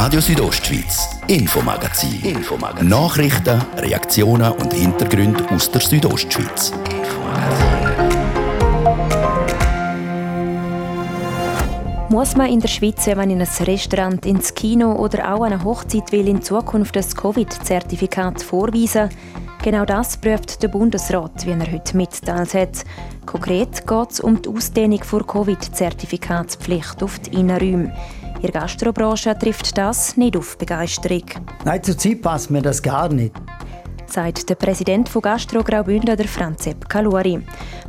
Radio Südostschweiz, Infomagazin. Infomagazin. Nachrichten, Reaktionen und Hintergründe aus der Südostschweiz. Muss man in der Schweiz, wenn man in ein Restaurant, ins Kino oder auch eine Hochzeit will, in Zukunft das Covid-Zertifikat vorweisen? Genau das prüft der Bundesrat, wie er heute mitteilt hat. Konkret geht es um die Ausdehnung der Covid-Zertifikatspflicht auf die Innenräume. In der Gastrobranche trifft das nicht auf Begeisterung. Nein, zurzeit passt mir das gar nicht sagt der Präsident von Gastro Graubünden, der Franzep Kaluri.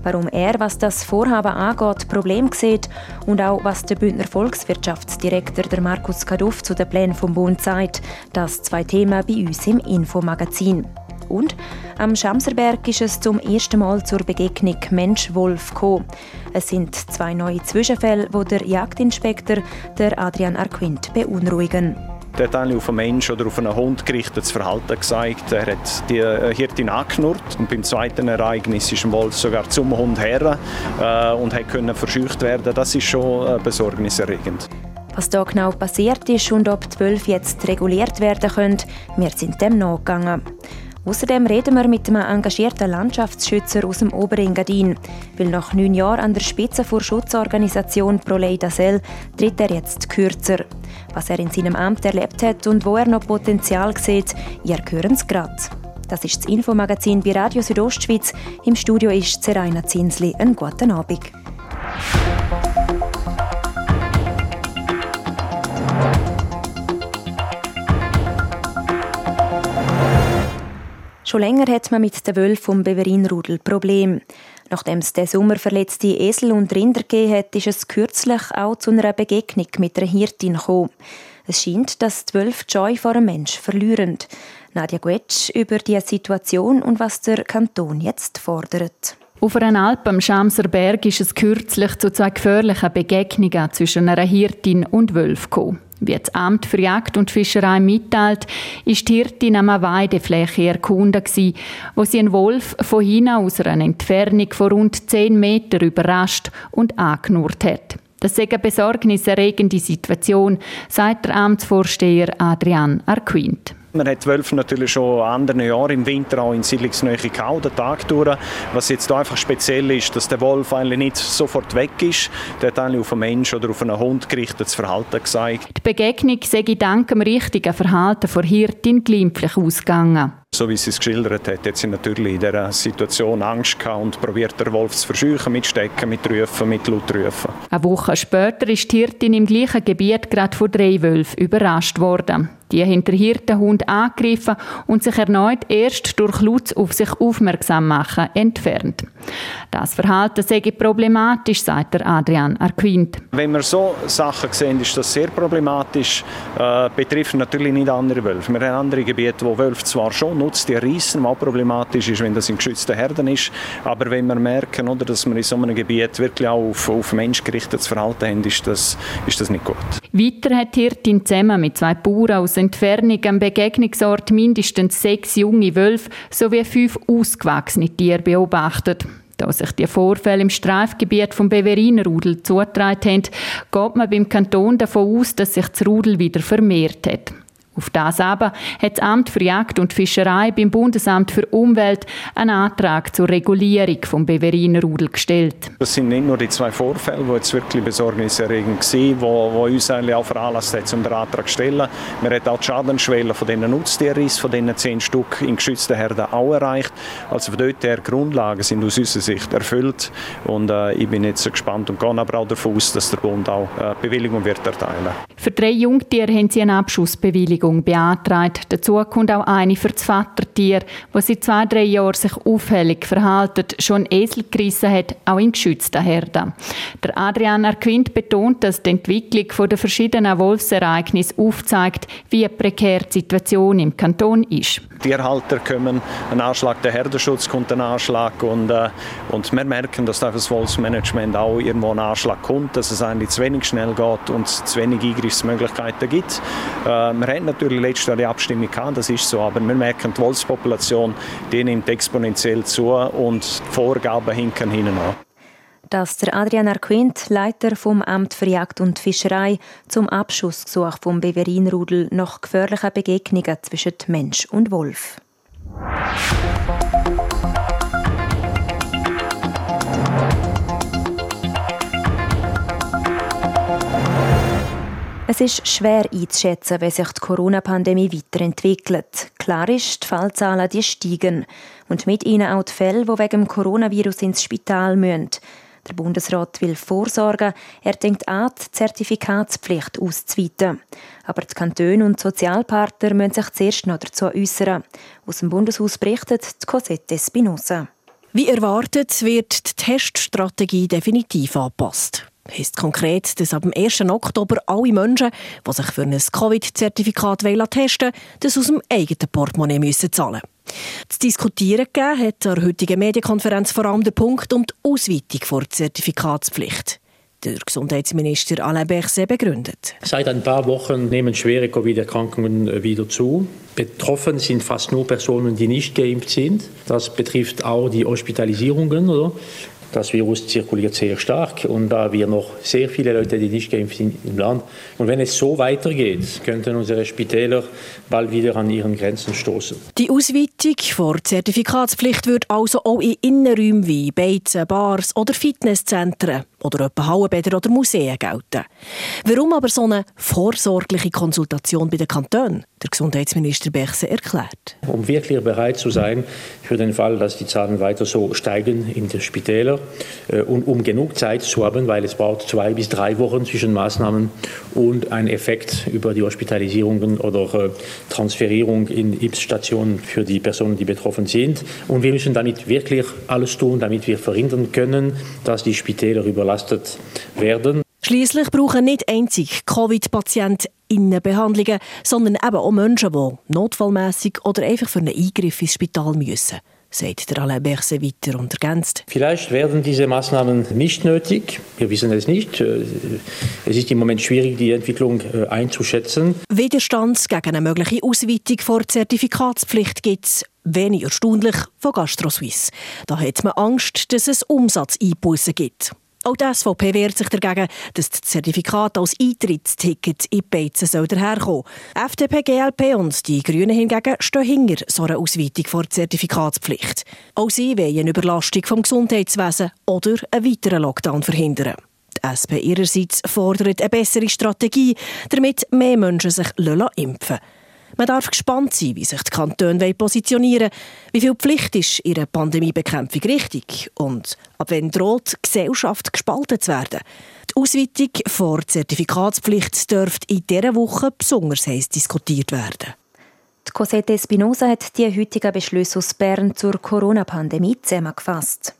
Warum er, was das Vorhaben angeht, Problem sieht und auch was der Bündner Volkswirtschaftsdirektor der Markus Kaduff zu den Plänen vom Bund sagt, das zwei Themen bei uns im Infomagazin. Und am Schamserberg ist es zum ersten Mal zur Begegnung Mensch-Wolf gekommen. Es sind zwei neue Zwischenfälle, die der Jagdinspektor der Adrian Arquint beunruhigen. Der hat eigentlich auf einen Menschen oder auf einen Hund gerichtetes Verhalten gezeigt. Er hat die äh, Hirtin angeknurrt und beim zweiten Ereignis ist ein Wolf sogar zum Hund her äh, und konnte verscheucht werden. Das ist schon äh, besorgniserregend. Was da genau passiert ist und ob die Wölfe jetzt reguliert werden können, wir sind dem nachgegangen. Außerdem reden wir mit einem engagierten Landschaftsschützer aus dem Oberengadin. Weil nach neun Jahren an der Spitze der Schutzorganisation Prolei Dasel tritt er jetzt kürzer. Was er in seinem Amt erlebt hat und wo er noch Potenzial sieht, ihr hören es gerade. Das ist das Infomagazin bei Radio Südostschweiz. Im Studio ist Zeraina Zinsli. Einen guten Abend. Schon länger hat man mit den Wölfen vom Beverinrudel Problem. Nachdem es diesen Sommer verletzte Esel und Rinder gegeben hat, ist es kürzlich auch zu einer Begegnung mit einer Hirtin gekommen. Es scheint, dass die Wölfe die Joy vor einem Mensch verlieren. Nadja Guetsch über die Situation und was der Kanton jetzt fordert. Auf einer Alp am Schamser Berg ist es kürzlich zu zwei gefährlichen Begegnungen zwischen einer Hirtin und Wölfen gekommen. Wie das Amt für Jagd und Fischerei mitteilt, ist die Hirtin am Weidefläche erkunden wo sie einen Wolf von hinten aus einer Entfernung von rund 10 Metern überrascht und angenurrt hat. Das ist eine besorgniserregende Situation, sagt der Amtsvorsteher Adrian Arquint. Man hat Wölfe natürlich schon andere Jahre im Winter auch in gehauen, den Tag durch. Was jetzt einfach speziell ist, dass der Wolf eigentlich nicht sofort weg ist. Der hat eigentlich auf einen Menschen oder auf einen Hund gerichtetes Verhalten gezeigt. Die Begegnung sei dank dem richtigen Verhalten von Hirtin glimpflich ausgegangen. So wie sie es geschildert hat, hat sie natürlich in dieser Situation Angst gehabt und probiert, den Wolf zu verscheuchen mit Stecken, mit Rufen, mit Lautrufen. Eine Woche später ist die Hirtin im gleichen Gebiet gerade von drei Wölfen überrascht worden. Die haben den Hirtenhund angegriffen und sich erneut erst durch Lutz auf sich aufmerksam machen entfernt. Das Verhalten sei problematisch, sagt der Adrian Arquint. Wenn wir so Sachen sehen, ist das sehr problematisch. Äh, betrifft natürlich nicht andere Wölfe. Wir haben andere Gebiete, wo Wölfe zwar schon nutzen, die reissen, was problematisch ist, wenn das in geschützten Herden ist. Aber wenn wir merken, oder, dass wir in so einem Gebiet wirklich auch auf, auf Mensch gerichtetes Verhalten haben, ist das, ist das nicht gut. Weiter hat Hirtin zusammen mit zwei Bauern aus Entfernung am Begegnungsort mindestens sechs junge Wölfe sowie fünf ausgewachsene Tiere beobachtet. Da sich die Vorfälle im Streifgebiet vom Beverinerrudel zugetragen haben, geht man beim Kanton davon aus, dass sich das Rudel wieder vermehrt hat. Auf das aber hat das Amt für Jagd und Fischerei beim Bundesamt für Umwelt einen Antrag zur Regulierung vom Beverinerrudel gestellt. Das sind nicht nur die zwei Vorfälle, die jetzt wirklich besorgniserregend waren, wo, wo uns eigentlich auch veranlasst hat, um den Antrag zu stellen. Wir haben auch die Schadensschwelle von diesen Nutztierrissen, von diesen zehn Stück in geschützten Herden auch erreicht. Also von dort her Grundlagen sind aus unserer Sicht erfüllt und äh, ich bin jetzt so gespannt und gehe aber auch davon aus, dass der Bund auch äh, Bewilligung wird erteilen. Für drei Jungtiere haben sie eine Abschussbewilligung Bewilligung beantragt. Dazu kommt auch eine für das Vatertier, das seit zwei, drei Jahren sich auffällig verhalten, schon Esel gerissen hat, auch in geschützten Herden. Der Adrian Arquint betont, dass die Entwicklung der verschiedenen Wolfsereignisse aufzeigt, wie prekär die Situation im Kanton ist. Tierhalter kommen, ein Anschlag, der Herdenschutz kommt ein Anschlag und, äh, und wir merken, dass das Wolfsmanagement auch irgendwo ein Anschlag kommt, dass es eigentlich zu wenig schnell geht und zu wenig Eingriffsmöglichkeiten gibt. Äh, wir haben natürlich letztes Jahr die Abstimmung gehabt, das ist so, aber wir merken, die Wolfspopulation die nimmt exponentiell zu und die Vorgaben hinken hinten an. dass der Adrian Arquint, Leiter vom Amt für Jagd und Fischerei, zum Abschussgesuch vom Beverinrudel nach gefährlichen Begegnungen zwischen Mensch und Wolf. Es ist schwer einzuschätzen, wie sich die Corona-Pandemie weiterentwickelt. Klar ist, die Fallzahlen die steigen. Und mit ihnen auch die Fälle, die wegen dem Coronavirus ins Spital müssen. Der Bundesrat will vorsorgen. Er denkt an, die Zertifikatspflicht auszuweiten. Aber die Kantone und die Sozialpartner müssen sich zuerst noch dazu äußern. Aus dem Bundeshaus berichtet Cosette Spinoza. Wie erwartet wird die Teststrategie definitiv angepasst heisst konkret, dass ab dem 1. Oktober alle Menschen, die sich für ein Covid-Zertifikat testen wollen, das aus dem eigenen Portemonnaie müssen zahlen Zu diskutieren gegeben hat der heutigen Medienkonferenz vor allem der Punkt um die Ausweitung der Zertifikatspflicht. Der Gesundheitsminister Alain Berset begründet. Seit ein paar Wochen nehmen schwere Covid-Erkrankungen wieder zu. Betroffen sind fast nur Personen, die nicht geimpft sind. Das betrifft auch die Hospitalisierungen. Oder? Das Virus zirkuliert sehr stark und da wir noch sehr viele Leute, die nicht geimpft sind im Land. Und wenn es so weitergeht, könnten unsere Spitäler bald wieder an ihren Grenzen stoßen. Die Ausweitung vor Zertifikatspflicht wird also auch in Innenräumen wie Beizen, Bars oder Fitnesszentren oder etwa Hallenbäder oder Museen gelten. Warum aber so eine vorsorgliche Konsultation bei den Kantonen? Der Gesundheitsminister Bechse erklärt. Um wirklich bereit zu sein für den Fall, dass die Zahlen weiter so steigen in den Spitälern äh, und um genug Zeit zu haben, weil es braucht zwei bis drei Wochen zwischen Maßnahmen und ein Effekt über die Hospitalisierungen oder äh, Transferierung in Impfstationen für die Personen, die betroffen sind. Und wir müssen damit wirklich alles tun, damit wir verhindern können, dass die Spitäler überlastet werden. Schließlich brauchen nicht einzig Covid-Patienten Innenbehandlungen, sondern eben auch Menschen, die notfallmässig oder einfach für einen Eingriff ins Spital müssen sagt der Alain Berset weiter und ergänzt. Vielleicht werden diese Maßnahmen nicht nötig. Wir wissen es nicht. Äh, es ist im Moment schwierig, die Entwicklung äh, einzuschätzen. Widerstand gegen eine mögliche Ausweitung vor Zertifikatspflicht gibt es wenig erstaunlich von GastroSuisse. Da hat man Angst, dass es Umsatzeinbußen gibt. Auch die SVP wehrt sich dagegen, dass das Zertifikat als Eintrittsticket in die Beizen soll daherkommen. FDP, GLP und die Grünen hingegen stehen hinter so einer Ausweitung vor Zertifikatspflicht. Auch sie wollen eine Überlastung vom Gesundheitswesen oder einen weiteren Lockdown verhindern. Die SP ihrerseits fordert eine bessere Strategie, damit mehr Menschen sich impfen lassen. Man darf gespannt sein, wie sich die Kantone positionieren wollen, wie viel Pflicht ist ihre Pandemiebekämpfung richtig und ab wann droht die Gesellschaft gespalten zu werden. Die Ausweitung vor Zertifikatspflicht dürfte in dieser Woche besonders heiß diskutiert werden. Die Cosette Espinosa hat die heutigen Beschlüsse aus Bern zur Corona-Pandemie zusammengefasst.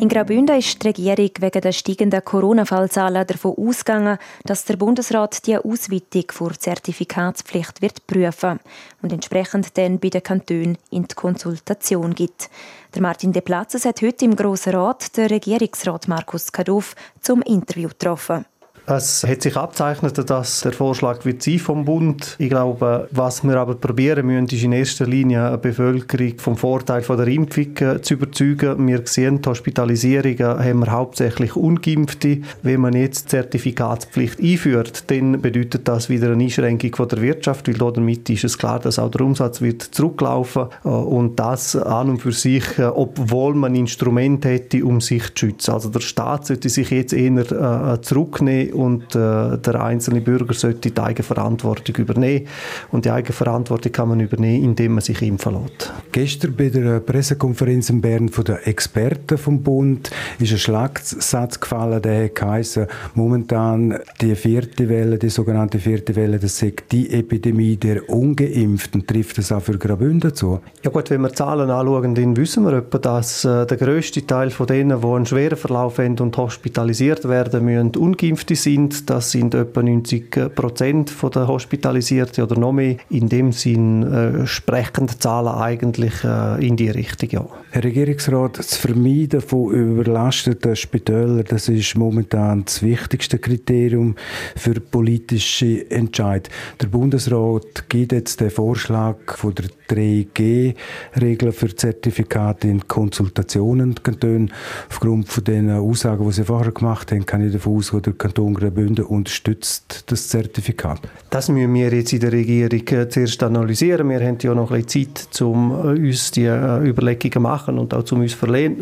In Graubünden ist die Regierung wegen der steigenden Corona-Fallzahlen davon ausgegangen, dass der Bundesrat die Ausweitung vor Zertifikatspflicht wird prüfen und entsprechend dann bei den Kantonen in die Konsultation gibt. Der Martin De Platzes hat heute im Grossen Rat den Regierungsrat Markus Kaduff zum Interview getroffen. Es hat sich abzeichnet, dass der Vorschlag wird sein vom Bund. Ich glaube, was wir aber probieren müssen, ist in erster Linie eine Bevölkerung vom Vorteil von der Impfung äh, zu überzeugen. Wir sehen, die Hospitalisierungen haben wir hauptsächlich Ungeimpfte. Wenn man jetzt Zertifikatspflicht einführt, dann bedeutet das wieder eine Einschränkung von der Wirtschaft, weil damit ist es klar, dass auch der Umsatz wird zurücklaufen äh, und das an und für sich, äh, obwohl man Instrumente hätte, um sich zu schützen. Also der Staat sollte sich jetzt eher zurücknehmen und äh, der einzelne Bürger sollte die Eigenverantwortung übernehmen. Und die Eigenverantwortung kann man übernehmen, indem man sich impfen lässt. Gestern bei der Pressekonferenz in Bern von den Experten vom Bund ist ein Schlagsatz gefallen, der heisst, momentan die vierte Welle, die sogenannte vierte Welle, das ist die Epidemie der Ungeimpften. Trifft das auch für Graubünden zu? Ja gut, wenn wir Zahlen anschauen, dann wissen wir etwa, dass äh, der grösste Teil von denen, die einen schweren Verlauf haben und hospitalisiert werden müssen, ungeimpft sind sind. Das sind etwa 90 Prozent der Hospitalisierten oder noch mehr. In dem Sinn äh, sprechen die Zahlen eigentlich äh, in die Richtung, ja. Herr Regierungsrat, das Vermeiden von überlasteten Spitälern, das ist momentan das wichtigste Kriterium für politische Entscheid. Der Bundesrat gibt jetzt den Vorschlag von der 3G-Regeln für Zertifikate in Konsultationen Kantonen. Aufgrund von den Aussagen, die Sie vorher gemacht haben, kann ich davon ausgehen, der Kanton Graubünden unterstützt das Zertifikat. Das müssen wir jetzt in der Regierung äh, zuerst analysieren. Wir haben ja noch ein bisschen Zeit, um äh, uns die äh, Überlegungen zu machen und auch um uns vernehmen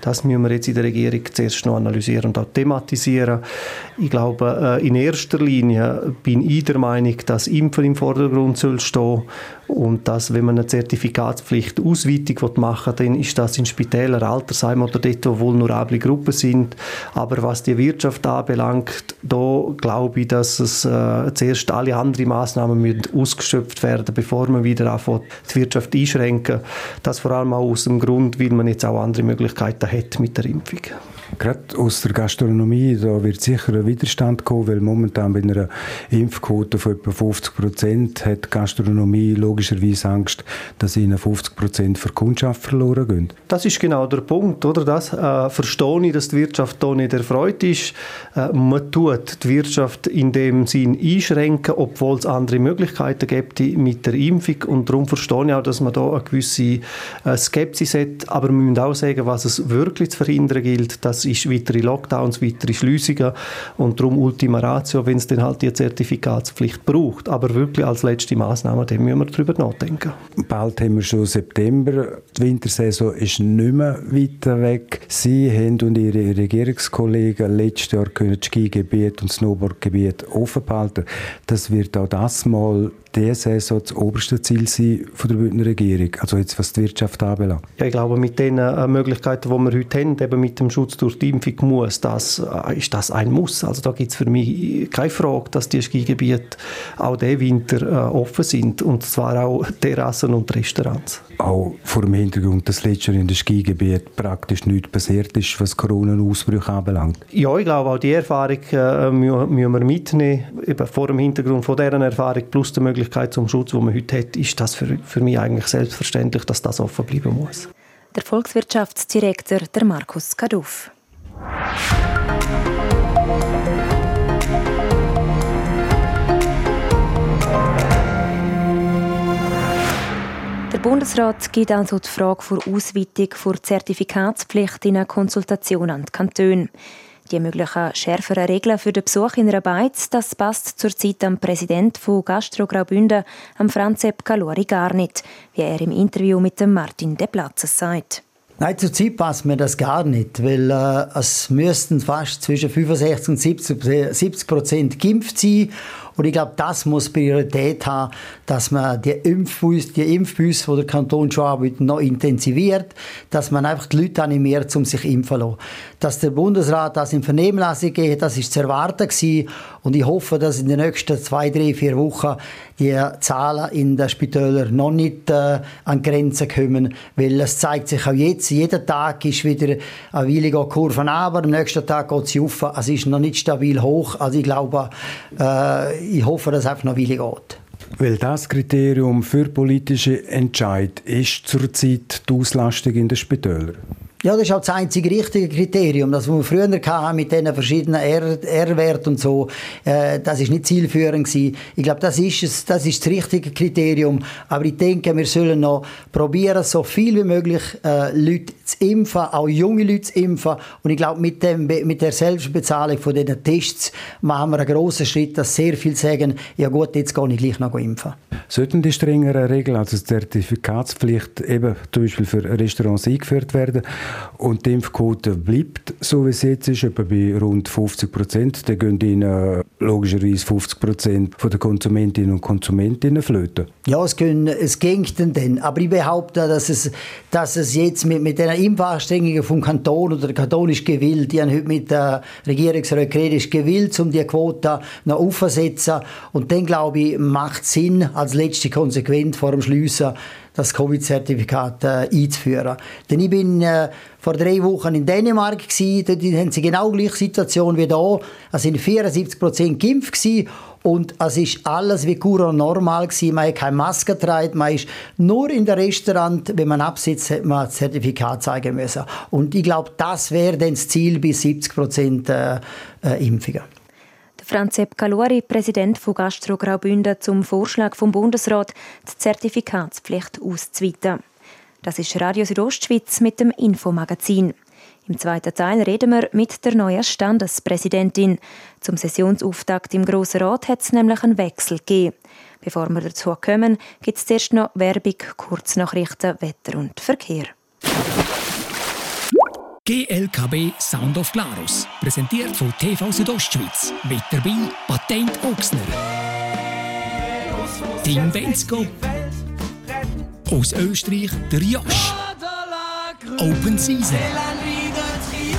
Das müssen wir jetzt in der Regierung zuerst noch analysieren und auch thematisieren. Ich glaube, in erster Linie bin ich der Meinung, dass Impfen im Vordergrund soll stehen und dass, wenn man eine Zertifikatspflicht Ausweitung machen will, dann ist das in Spitälern, Altersheim oder dort, wo vulnerable Gruppen sind. Aber was die Wirtschaft anbelangt, da glaube ich, dass es äh, zuerst alle anderen Massnahmen müssen ausgeschöpft werden, bevor man wieder anfängt, die Wirtschaft einschränken. Das vor allem auch aus dem Grund, weil man jetzt auch andere Möglichkeiten hat mit der Impfung. Gerade aus der Gastronomie, da wird sicher ein Widerstand kommen, weil momentan bei einer Impfquote von etwa 50 Prozent hat die Gastronomie logischerweise Angst, dass ihnen 50 Prozent für Kundschaft verloren gehen. Das ist genau der Punkt, oder? Das äh, verstehe ich, dass die Wirtschaft da nicht erfreut ist. Äh, man tut die Wirtschaft in dem Sinn einschränken, obwohl es andere Möglichkeiten gibt mit der Impfung und darum verstehe ich auch, dass man da eine gewisse äh, Skepsis hat, aber wir müssen auch sagen, was es wirklich zu verhindern gilt, dass ist weitere Lockdowns, weitere Schliessungen und darum Ultima Ratio, wenn es dann halt die Zertifikatspflicht braucht. Aber wirklich als letzte Maßnahme, dann müssen wir darüber nachdenken. Bald haben wir schon September. Die Wintersaison ist nicht mehr weiter weg. Sie haben und Ihre Regierungskollegen letztes Jahr können das Skigebiet und Snowboardgebiet offen behalten. Das wird auch das Mal die Saison das oberste Ziel sein von der Bündner Regierung, also jetzt was die Wirtschaft anbelangt? Ja, ich glaube, mit den äh, Möglichkeiten, die wir heute haben, eben mit dem Schutz durch die Impfung, muss das, äh, ist das ein Muss. Also da gibt es für mich keine Frage, dass die Skigebiete auch diesen Winter äh, offen sind und zwar auch Terrassen und Restaurants. Auch vor dem Hintergrund, dass letztes Jahr in den Skigebieten praktisch nichts passiert ist, was Corona-Ausbrüche anbelangt? Ja, ich glaube, auch die Erfahrung äh, müssen wir mitnehmen. Eben vor dem Hintergrund von dieser Erfahrung plus der Möglichkeit, Möglichkeit zum Schutz, die man heute hat, ist das für, für mich eigentlich selbstverständlich, dass das offen bleiben muss. Der Volkswirtschaftsdirektor der Markus Kaduff. Der Bundesrat gibt also die Frage vor Ausweitung der Zertifikatspflicht in eine Konsultation an die Kantone. Die möglichen schärferen Regeln für den Besuch in einer Beiz, das passt zurzeit am Präsident von Gastro Graubünden, am Franzep Calori, gar nicht, wie er im Interview mit dem Martin De Platzes sagt. Nein, zurzeit passt mir das gar nicht, weil äh, es müssten fast zwischen 65 und 70 Prozent geimpft sein und ich glaube, das muss Priorität haben, dass man die Impfbus, die Impfbus, die der Kanton schon arbeitet, noch intensiviert, dass man einfach die Leute animiert, um sich impfen zu lassen. Dass der Bundesrat das in Vernehmlassung geht, das ist zu erwarten gewesen. Und ich hoffe, dass in den nächsten zwei, drei, vier Wochen die Zahlen in den Spitälern noch nicht äh, an Grenzen kommen, weil es zeigt sich auch jetzt, jeden Tag ist wieder eine willige Kurve aber am nächsten Tag geht sie auf, es ist noch nicht stabil hoch, also ich glaube, äh, ich hoffe, dass es einfach noch willig geht. Weil das Kriterium für politische Entscheid ist zurzeit die Auslastung in den Spitälern. Ja, das ist auch das einzige richtige Kriterium. Das, was wir früher hatten mit diesen verschiedenen R-Werten und so, äh, das ist nicht zielführend gewesen. Ich glaube, das ist, es, das ist das richtige Kriterium. Aber ich denke, wir sollen noch probieren, so viel wie möglich äh, Leute zu impfen, auch junge Leute zu impfen. Und ich glaube, mit, dem, mit der Selbstbezahlung von diesen Tests machen wir einen grossen Schritt, dass sehr viele sagen, ja gut, jetzt gehe ich gleich noch impfen. Sollten die strengeren Regeln, also die Zertifikatspflicht eben zum Beispiel für Restaurants eingeführt werden, und die Impfquote bleibt so, wie es jetzt ist, etwa bei rund 50 Prozent. Dann gehen ihnen logischerweise 50 Prozent der Konsumentinnen und Konsumenten flöten. Ja, es, gehen, es ging dann. Aber ich behaupte, dass es, dass es jetzt mit, mit den Impfanstrengungen vom Kanton oder der Kanton ist gewillt, die haben heute mit der Regierungsrat geredet, ist gewillt, um die Quote noch aufzusetzen. Und dann, glaube ich, macht es Sinn, als letzte Konsequenz vor dem Schliessen, das Covid-Zertifikat äh, einzuführen. Denn ich bin äh, vor drei Wochen in Dänemark gewesen, dort haben sie genau die gleiche Situation wie hier. Es sind 74 Prozent geimpft gewesen und es ist alles wie Cura normal gewesen. Man hat keine Maske getragen, man ist nur in der Restaurant, wenn man absitzt, hat man ein Zertifikat zeigen müssen. Und ich glaube, das wäre dann das Ziel bis 70 Prozent äh, äh, Impfungen. Franz Sepp Calori, Präsident von Gastro Graubünden, zum Vorschlag vom Bundesrat, die Zertifikatspflicht auszuweiten. Das ist Radio Südostschweiz mit dem Infomagazin. Im zweiten Teil reden wir mit der neuen Standespräsidentin. Zum Sessionsauftakt im Grossen Rat hat es nämlich einen Wechsel gegeben. Bevor wir dazu kommen, gibt es zuerst noch Werbung, Kurznachrichten, Wetter und Verkehr. GLKB Sound of Glarus. Präsentiert von TV Südostschweiz. Mit dabei Patent Ochsner. Tim Bensko. Aus Österreich der Josh. Open Season.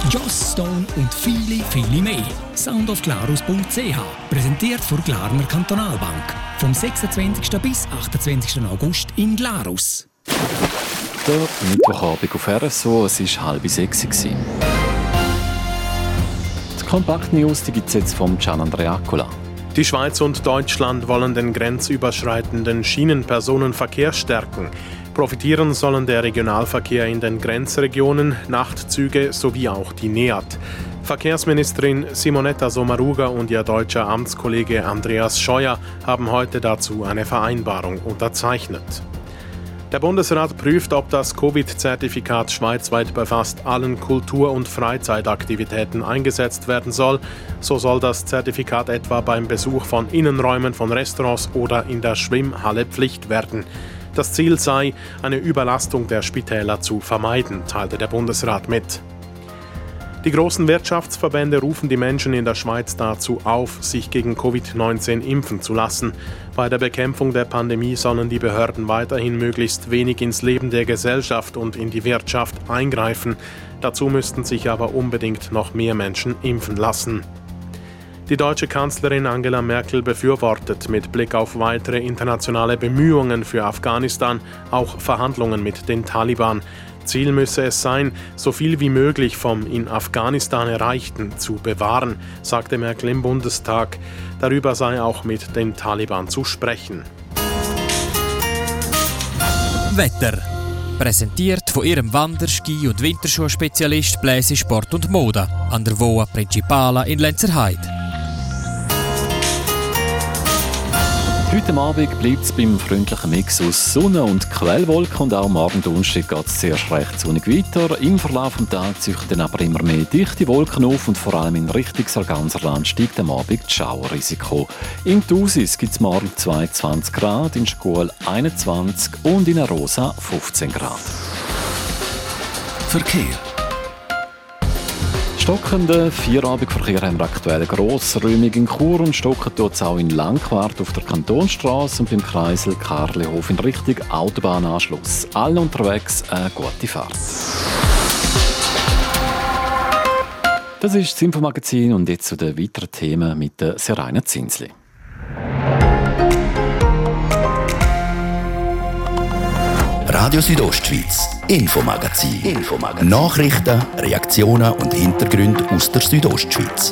Joss Stone und viele, viele mehr. Soundofglarus.ch. Präsentiert von Glarner Kantonalbank. Vom 26. bis 28. August in Glarus der Mittwochabend auf RSO. Es war halb sechs. Die Kompakt-News gibt es jetzt vom Gian Andreacola. Die Schweiz und Deutschland wollen den grenzüberschreitenden Schienenpersonenverkehr stärken. Profitieren sollen der Regionalverkehr in den Grenzregionen, Nachtzüge sowie auch die NEAT. Verkehrsministerin Simonetta Sommaruga und ihr deutscher Amtskollege Andreas Scheuer haben heute dazu eine Vereinbarung unterzeichnet. Der Bundesrat prüft, ob das Covid-Zertifikat schweizweit bei fast allen Kultur- und Freizeitaktivitäten eingesetzt werden soll. So soll das Zertifikat etwa beim Besuch von Innenräumen von Restaurants oder in der Schwimmhalle Pflicht werden. Das Ziel sei, eine Überlastung der Spitäler zu vermeiden, teilte der Bundesrat mit. Die großen Wirtschaftsverbände rufen die Menschen in der Schweiz dazu auf, sich gegen Covid-19 impfen zu lassen. Bei der Bekämpfung der Pandemie sollen die Behörden weiterhin möglichst wenig ins Leben der Gesellschaft und in die Wirtschaft eingreifen. Dazu müssten sich aber unbedingt noch mehr Menschen impfen lassen. Die deutsche Kanzlerin Angela Merkel befürwortet mit Blick auf weitere internationale Bemühungen für Afghanistan auch Verhandlungen mit den Taliban. Ziel müsse es sein, so viel wie möglich vom in Afghanistan Erreichten zu bewahren, sagte Merkel im Bundestag. Darüber sei auch mit den Taliban zu sprechen. Wetter. Präsentiert von ihrem Wander-, Ski- und Winterschuhspezialist Bläse Sport und Mode an der Voa Principala in Lenzerheide. Heute Abend bleibt es beim freundlichen Mix aus Sonne und Quellwolken und auch morgen Donnerstag geht es zuerst recht sonnig weiter. Im Verlauf des Tages ziehen aber immer mehr dichte Wolken auf und vor allem in Richtung Sarganserland steigt am Abend das Schauerrisiko. In Thusis gibt es morgen 22 Grad, in Schkuhl 21 und in Arosa 15 Grad. Verkehr stockenden Vierabendverkehr haben wir aktuell grossräumig in Chur und stocken es auch in Langquart auf der Kantonstraße und beim Kreisel Karlehof in Richtung Autobahnanschluss. Alle unterwegs eine gute Fahrt. Das ist das Infomagazin und jetzt zu den weiteren Themen mit der Serena Zinsli. Radio Südostschweiz, Infomagazin. Infomagazin. Nachrichten, Reaktionen und Hintergründe aus der Südostschweiz.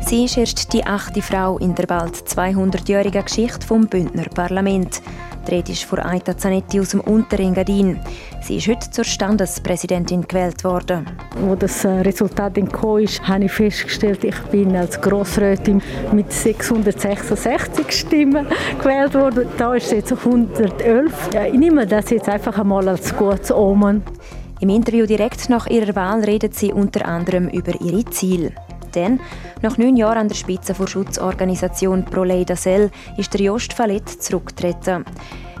Sie ist erst die achte Frau in der bald 200-jährigen Geschichte vom Bündner Parlament. Die Rede ist von Aita Zanetti aus dem Unterengadin. Sie ist heute zur Standespräsidentin gewählt worden. Als das äh, Resultat kam, habe ich festgestellt, ich bin als Grossrätin mit 666 Stimmen gewählt worden. Da ist jetzt 111. Ich nehme das jetzt einfach einmal als gutes Omen. Im Interview direkt nach ihrer Wahl redet sie unter anderem über ihre Ziele. Denn nach neun Jahren an der Spitze der Schutzorganisation Proleida Cell ist der Jost Fallett zurückgetreten.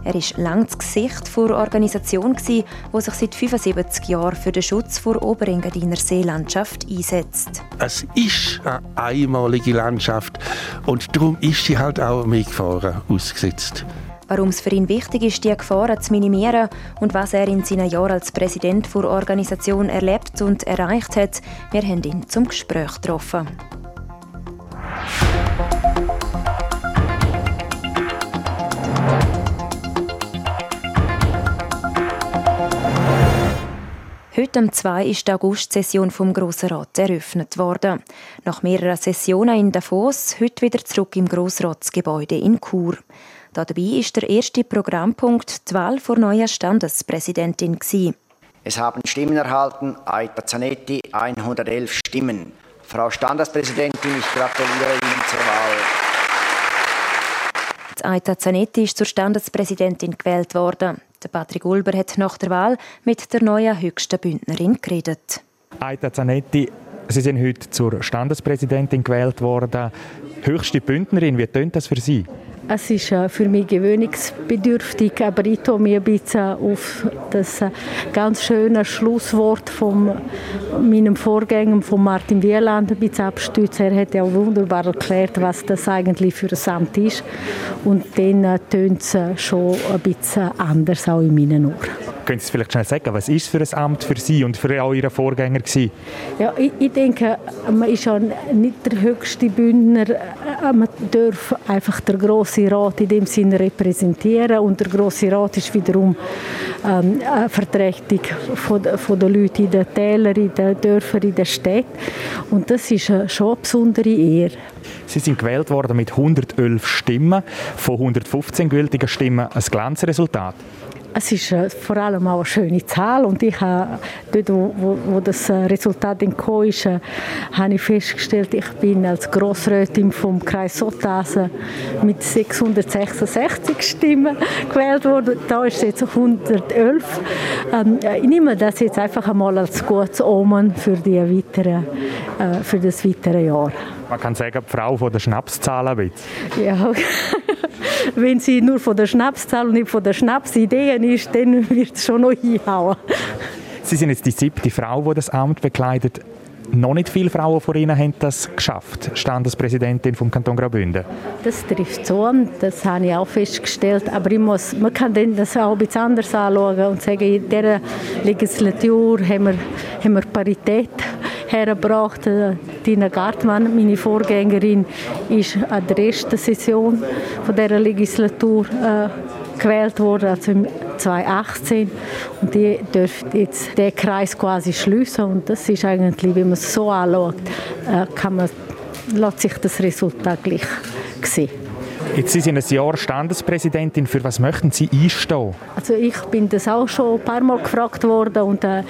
Er war lange das Gesicht der Organisation, die sich seit 75 Jahren für den Schutz der Oberengadiner Seelandschaft einsetzt. Es ist eine einmalige Landschaft und darum ist sie halt auch mehr Gefahren ausgesetzt. Warum es für ihn wichtig ist, die Gefahren zu minimieren und was er in seinen Jahren als Präsident der Organisation erlebt und erreicht hat, wir haben ihn zum Gespräch getroffen. Heute am 2 ist die August-Session vom Grossen Rat eröffnet worden. Nach mehreren Sessionen in Davos, heute wieder zurück im Grossratsgebäude in Chur. Dabei ist der erste Programmpunkt die Wahl vor neuer Standespräsidentin. Es haben Stimmen erhalten, Aita Zanetti 111 Stimmen. Frau Standespräsidentin, ich gratuliere Ihnen zur Wahl. Die Aita Zanetti ist zur Standespräsidentin gewählt worden. Der Patrick Ulber hat nach der Wahl mit der neuen höchsten Bündnerin geredet. Aita Zanetti, Sie sind heute zur Standespräsidentin gewählt worden. Höchste Bündnerin, wie tönt das für Sie? Es ist äh, für mich gewöhnungsbedürftig, aber ich tue mich ein bisschen auf das äh, ganz schöne Schlusswort von meinem Vorgänger, von Martin Wieland, ein bisschen abstützen. Er hat ja auch wunderbar erklärt, was das eigentlich für ein Amt ist. Und dann äh, tönt es schon ein bisschen anders, auch in meinen Ohren. Können Sie vielleicht schnell sagen, was ist für ein Amt für Sie und für all Ihre Vorgänger gewesen? Ja, ich, ich denke, man ist ja nicht der höchste Bündner. Man darf einfach der große Rat in dem Sinne repräsentieren und der große Rat ist wiederum ähm, eine Vertretung von, von den Leuten in den Tälern, in den Dörfern, in den Städten und das ist schon eine besondere Ehre. Sie sind gewählt worden mit 111 Stimmen, von 115 gültigen Stimmen ein Glanzresultat. Es ist äh, vor allem auch eine schöne Zahl und ich habe dort, wo, wo, das äh, Resultat gekommen ist, äh, habe ich festgestellt, ich bin als Grossrätin vom Kreis Sottasen mit 666 Stimmen gewählt worden. Da ist es jetzt 111. Ähm, ich nehme das jetzt einfach einmal als gutes Omen für, die weitere, für das weitere Jahr. Man kann sagen, die Frau von der Schnapszahl ein Ja, wenn sie nur von der Schnapszahl und nicht von der Schnapsideen ist, dann wird es schon noch hinhauen. Sie sind jetzt die siebte Frau, die das Amt bekleidet. Noch nicht viele Frauen vor Ihnen haben das geschafft, Standespräsidentin vom Kanton Graubünden. Das trifft so an, das habe ich auch festgestellt. Aber ich muss, man kann das auch ein bisschen anders anschauen und sagen, in dieser Legislatur haben wir, haben wir Parität hergebracht. Äh, Tina Gartmann, meine Vorgängerin, ist an der ersten Session von dieser Legislatur äh, gewählt worden, also im 2018. Und die dürfte jetzt den Kreis quasi schließen. Und das ist eigentlich, wenn man es so anschaut, äh, kann man, lässt sich das Resultat gleich sehen. Jetzt Sie sind ein Jahr Standespräsidentin. Für was möchten Sie einstehen? Also ich bin das auch schon ein paar Mal gefragt worden und äh,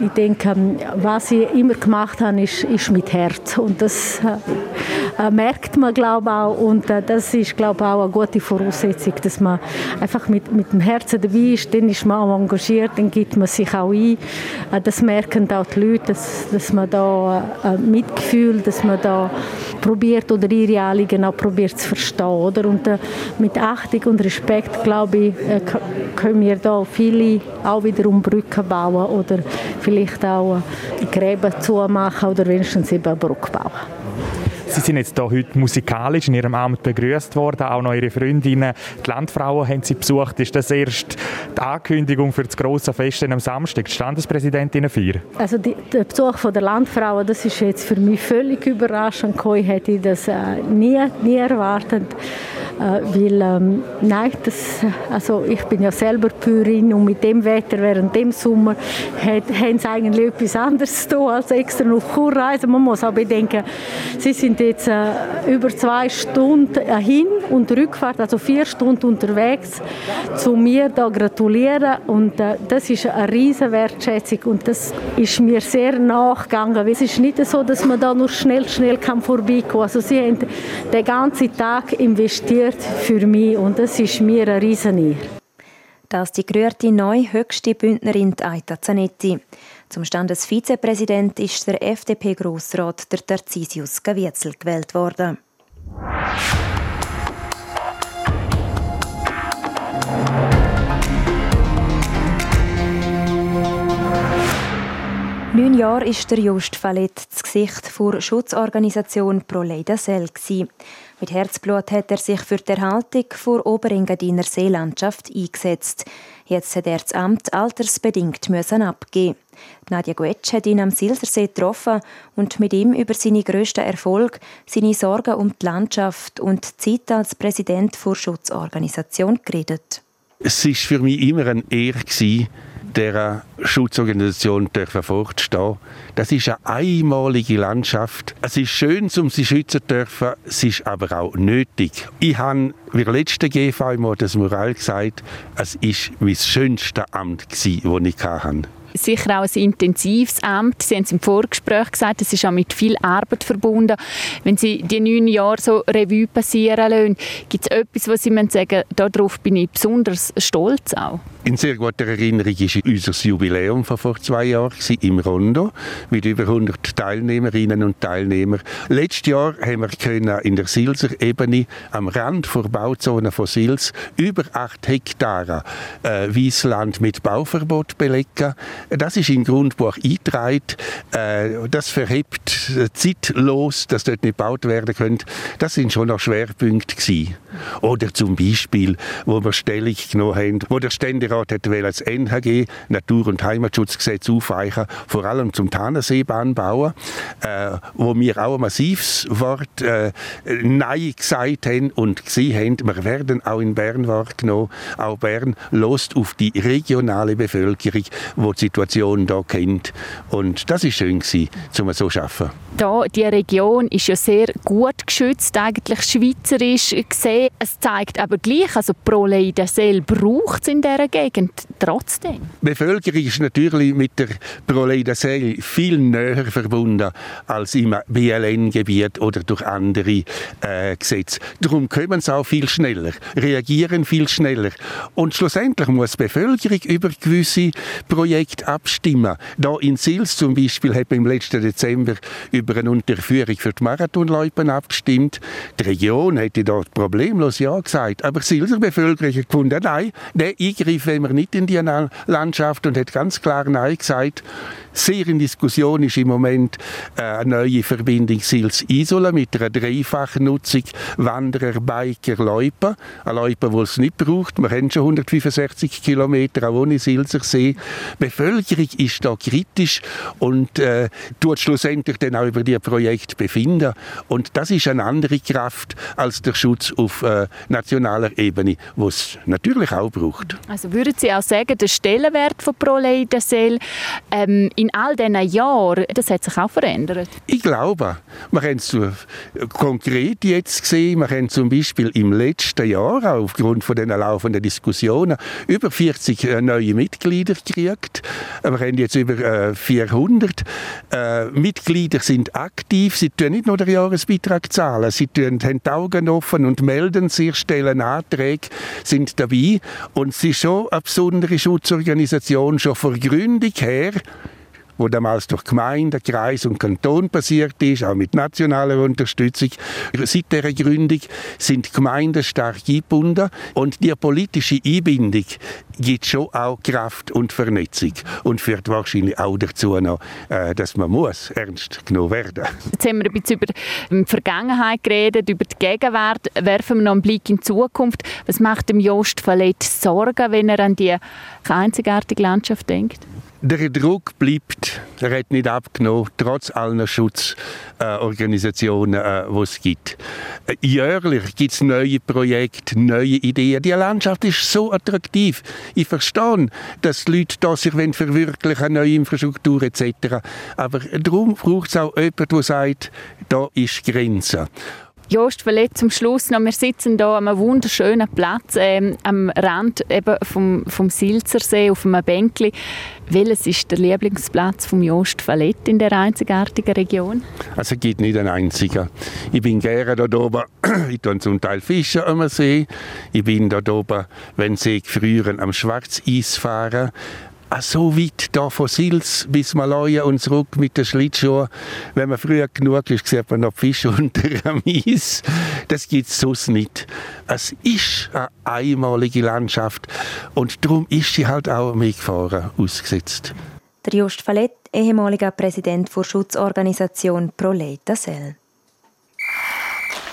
ich denke, ähm, was ich immer gemacht habe, ist, ist mit Herz und das äh, äh merkt man glaube auch und äh, das ist glaube auch eine gute Voraussetzung, dass man einfach mit, mit dem Herzen dabei ist, dann ist man auch engagiert, dann gibt man sich auch ein. Äh, das merken auch die Leute, dass, dass man da äh, Mitgefühl, dass man da probiert oder ihre Anliegen auch probiert zu verstehen. Oder? Und äh, mit Achtung und Respekt, glaube ich, äh, können wir da viele auch wiederum Brücken bauen oder vielleicht auch äh, Gräben zumachen oder wenigstens eben eine Brücke bauen. Sie sind jetzt hier heute musikalisch in Ihrem Amt begrüßt worden, auch noch Ihre Freundinnen. Die Landfrauen haben Sie besucht. Ist das erst die Ankündigung für das grosse Fest am Samstag, die Standespräsidentinnenfeier? Also die, der Besuch von der Landfrauen, das ist jetzt für mich völlig überraschend. Ich hätte das äh, nie, nie erwartet. Äh, weil, ähm, nein, das, also ich bin ja selber Bäuerin und mit dem Wetter während dem Sommer hat, haben sie eigentlich etwas anderes zu tun, als extra nach Chur reisen. Man muss auch bedenken, sie sind jetzt äh, über zwei Stunden äh, hin und Rückfahrt, also vier Stunden unterwegs, zu mir da gratulieren und äh, das ist eine riesige Wertschätzung und das ist mir sehr nachgegangen. Es ist nicht so, dass man da nur schnell, schnell kann vorbeikommen. Also sie haben den ganzen Tag investiert gerührt für mich und es ist mir eine Riesenehre. Das die gerührte neue höchste Bündnerin Aita Zanetti. Zum Standesvizepräsident ist der FDP-Grossrat der Tarzisius Gavietzel gewählt worden. Neun Jahre war der Just Fallet das Gesicht der Schutzorganisation Pro Leida Sel. Mit Herzblut hat er sich für die Erhaltung der Oberengadiner Seelandschaft eingesetzt. Jetzt hat er das Amt altersbedingt müssen abgeben. Nadja Guetsch hat ihn am Silsersee getroffen und mit ihm über seine grössten Erfolge, seine Sorgen um die Landschaft und die Zeit als Präsident der Schutzorganisation geredet. Es war für mich immer eine Ehre, dieser Schutzorganisation dürfen fortstehen. Das ist eine einmalige Landschaft. Es ist schön, um sie schützen zu dürfen, es ist aber auch nötig. Ich habe wie der letzte GV mal das Moral gesagt, es ist mein schönstes Amt, das ich hatte sicher auch ein intensives Amt. Sie haben es im Vorgespräch gesagt, es ist auch mit viel Arbeit verbunden. Wenn Sie die neun Jahre so Revue passieren lassen, gibt es etwas, was Sie sagen, darauf bin ich besonders stolz auch? In sehr guter Erinnerung ist unser Jubiläum von vor zwei Jahren im Rondo mit über 100 Teilnehmerinnen und Teilnehmern. Letztes Jahr haben wir in der Silser Ebene am Rand der Bauzone von Sils über 8 Hektar äh, Wiesland mit Bauverbot belegen. Das ist im Grundbuch eingetragen. Äh, das verhebt zeitlos, dass dort nicht gebaut werden könnte. Das sind schon noch Schwerpunkte gewesen. Oder zum Beispiel, wo wir Stellung genommen haben, wo der Ständerat hätte das NHG, Natur- und Heimatschutzgesetz, aufweichen, vor allem zum Tannenseebahn bauen, äh, wo wir auch ein massives Wort äh, Nein gesagt haben und gesehen haben, wir werden auch in Bern wahrgenommen. Auch Bern lost auf die regionale Bevölkerung, die die Situation hier kennt. Und das ist schön gewesen, um so zu arbeiten. Da, die Region ist ja sehr gut geschützt, eigentlich schweizerisch gesehen. Es zeigt aber gleich, also Prolei Sel braucht es in dieser Gegend trotzdem? Die Bevölkerung ist natürlich mit der Proleida Seel viel näher verbunden als im BLN-Gebiet oder durch andere äh, Gesetze. Darum kommen sie auch viel schneller, reagieren viel schneller. Und schlussendlich muss die Bevölkerung über gewisse Projekte abstimmen. Da in Sils zum Beispiel hat man im letzten Dezember über eine Unterführung für die Marathonläupen abgestimmt. Die Region hätte dort problemlos Ja gesagt. Aber die Silser Bevölkerung hat gefunden, nein, der Eingriff wollen wir nicht in die Landschaft und hat ganz klar Nein gesagt. Sehr in Diskussion ist im Moment äh, eine neue Verbindung Sils-Isola mit einer dreifachen Nutzung Wanderer, Biker, Läuper. Ein Läuper, wo es nicht braucht. Wir haben schon 165 Kilometer, auch ohne Silser See. Bevölkerung ist da kritisch und äh, tut schlussendlich dann auch über die Projekt befinden. Und das ist eine andere Kraft als der Schutz auf äh, nationaler Ebene, wo es natürlich auch braucht. Also würden Sie auch sagen, der Stellenwert von ProLeidensel ähm, in all diesen Jahren, das hat sich auch verändert? Ich glaube. Wir haben es konkret jetzt gesehen. Wir haben zum Beispiel im letzten Jahr, aufgrund von den laufenden Diskussionen, über 40 äh, neue Mitglieder gekriegt. Wir haben jetzt über 400. Äh, äh, Mitglieder sind aktiv. Sie tun nicht nur den Jahresbeitrag zahlen. Sie tun, haben die Augen offen und melden sich, stellen Anträge, sind dabei. Und es ist schon eine besondere Schutzorganisation, schon vor Gründung her wo damals durch Gemeinde, Kreis und Kanton passiert ist, auch mit nationaler Unterstützung. Seit der Gründung sind Gemeinden stark eingebunden und die politische Einbindung gibt schon auch Kraft und Vernetzung und führt wahrscheinlich auch dazu noch, äh, dass man muss ernst genommen werden. Jetzt haben wir ein bisschen über die Vergangenheit geredet, über die Gegenwart. Werfen wir noch einen Blick in die Zukunft. Was macht dem Jost Vallet Sorgen, wenn er an die einzigartige Landschaft denkt? Der Druck bleibt, er hat nicht abgenommen, trotz aller Schutzorganisationen, äh, die es gibt. Äh, jährlich gibt es neue Projekte, neue Ideen. Die Landschaft ist so attraktiv. Ich verstehe, dass die Leute da sich verwirklichen neue Infrastruktur etc. Aber darum braucht es auch jemanden, der sagt, da ist Grenze. Jost, vielleicht zum Schluss noch, wir sitzen hier an einem wunderschönen Platz ähm, am Rand eben vom, vom Silzersee auf einem Bänkli. Welches ist der Lieblingsplatz von Jost Valett in der einzigartigen Region? Also es gibt nicht einen einzigen. Ich bin gerne dort oben, ich tue zum Teil Fischen am See. Ich bin dort oben, wenn sie früher am Schwarzeis fahren Ah, so weit da von Sils bis Malaja und zurück mit den Schlittschuhen. Wenn man früher genug ist, sieht man noch Fische unter dem Eis. Das gibt es sonst nicht. Es ist eine einmalige Landschaft und darum ist sie halt auch mitgefahren ausgesetzt. Der Just Fallett, ehemaliger Präsident der Schutzorganisation ProLeita Sel.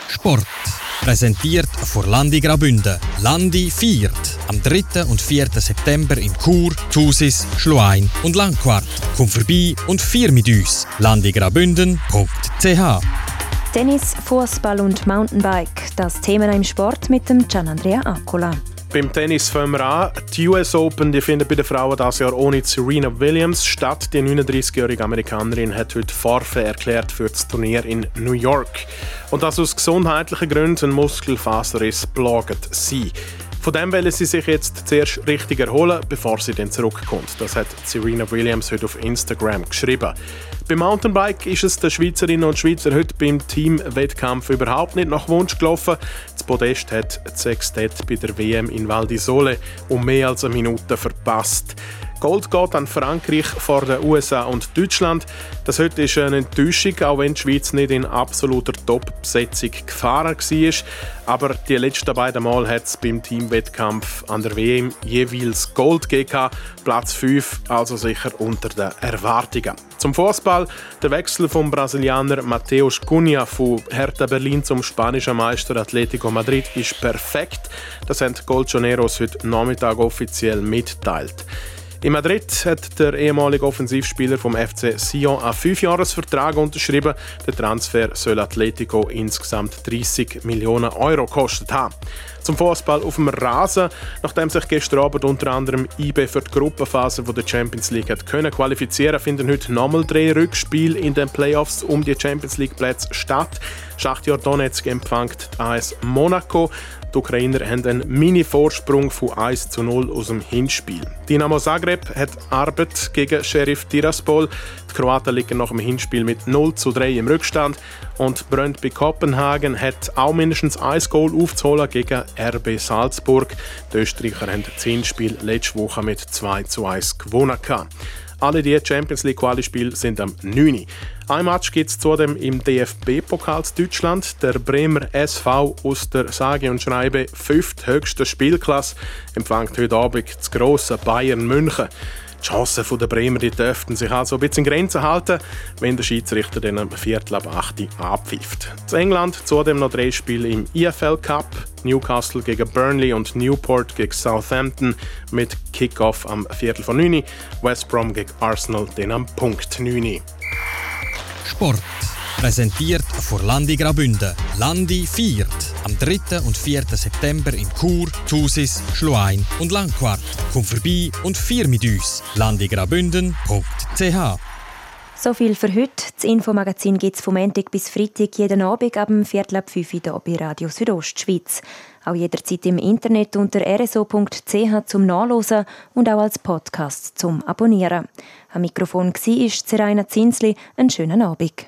Sport. Präsentiert von Landi Grabünde. Landi viert am 3. und 4. September in Chur, Thusis, Schluein und Langquart. Komm vorbei und vier mit uns. landigrabünden.ch Tennis, Fußball und Mountainbike. Das Thema im Sport mit dem Gian Andrea Accola. Beim Tennis fangen wir an. Die US Open die findet bei den Frauen dieses Jahr ohne Serena Williams statt. Die 39-jährige Amerikanerin hat heute Forfait erklärt für das Turnier in New York. Und das aus gesundheitlichen Gründen ein Muskelfaserriss plagt sie. Von dem wollen sie sich jetzt zuerst richtig erholen, bevor sie dann zurückkommt. Das hat Serena Williams heute auf Instagram geschrieben. Beim Mountainbike ist es den Schweizerinnen und Schweizer heute beim Teamwettkampf überhaupt nicht nach Wunsch gelaufen. Das Podest hat Sextet bei der WM in Val di Sole um mehr als eine Minute verpasst. Gold geht an Frankreich vor den USA und Deutschland. Das heute ist eine Enttäuschung, auch wenn die Schweiz nicht in absoluter Top-Besetzung gefahren war. Aber die letzten beiden Mal hat es beim Teamwettkampf an der WM jeweils Gold gegeben. Platz 5, also sicher unter den Erwartungen. Zum Fußball. Der Wechsel vom Brasilianer Mateus Cunha von Hertha Berlin zum spanischen Meister Atletico Madrid ist perfekt. Das haben die Golchoneros heute Nachmittag offiziell mitteilt. In Madrid hat der ehemalige Offensivspieler vom FC Sion einen Fünfjahresvertrag unterschrieben. Der Transfer soll Atletico insgesamt 30 Millionen Euro gekostet haben. Zum Fußball auf dem Rasen, nachdem sich gestern Abend unter anderem IB für die Gruppenphase der Champions League hat können qualifizieren, finden heute nochmal drei Rückspiele in den Playoffs um die Champions League Plätze statt. Schachtjör Donetsk empfängt AS Monaco. Die Ukrainer haben einen Mini-Vorsprung von 1 zu 0 aus dem Hinspiel. Dinamo Zagreb hat Arbeit gegen Sheriff Tiraspol. Die Kroaten liegen nach dem Hinspiel mit 0 zu 3 im Rückstand. Und Brøndby Kopenhagen hat auch mindestens ein Goal aufzuholen gegen RB Salzburg. Die Österreicher haben das Hinspiel letzte Woche mit 2 zu 1 gewonnen. Alle die Champions League Quali-Spiele sind am 9. Ein Match gibt es zudem im DFB-Pokal Deutschland. Der Bremer SV aus der sage und schreibe fünfthöchsten Spielklasse empfängt heute Abend das grosse Bayern München. Die Chancen der Bremer die dürften sich also ein bisschen in Grenzen halten, wenn der Schiedsrichter dann am Viertel ab 8 abpfeift. In England zudem noch drei Spiele im EFL Cup. Newcastle gegen Burnley und Newport gegen Southampton mit Kickoff am Viertel von 9. West Brom gegen Arsenal dann am Punkt 9. Sport. Präsentiert von Landi Grabünde. Landi viert. Am 3. und 4. September in Chur, Thusis, Schluein und Langquart. Komm vorbei und vier mit uns. landigrabünden.ch so viel für heute. Das Infomagazin gibt es vom Montag bis Freitag jeden Abend ab dem Viertel ab 5 Uhr bei Radio Südostschweiz. Auch jederzeit im Internet unter rso.ch zum Nachlesen und auch als Podcast zum Abonnieren. Am Mikrofon war Seraina Zinsli. Einen schönen Abend.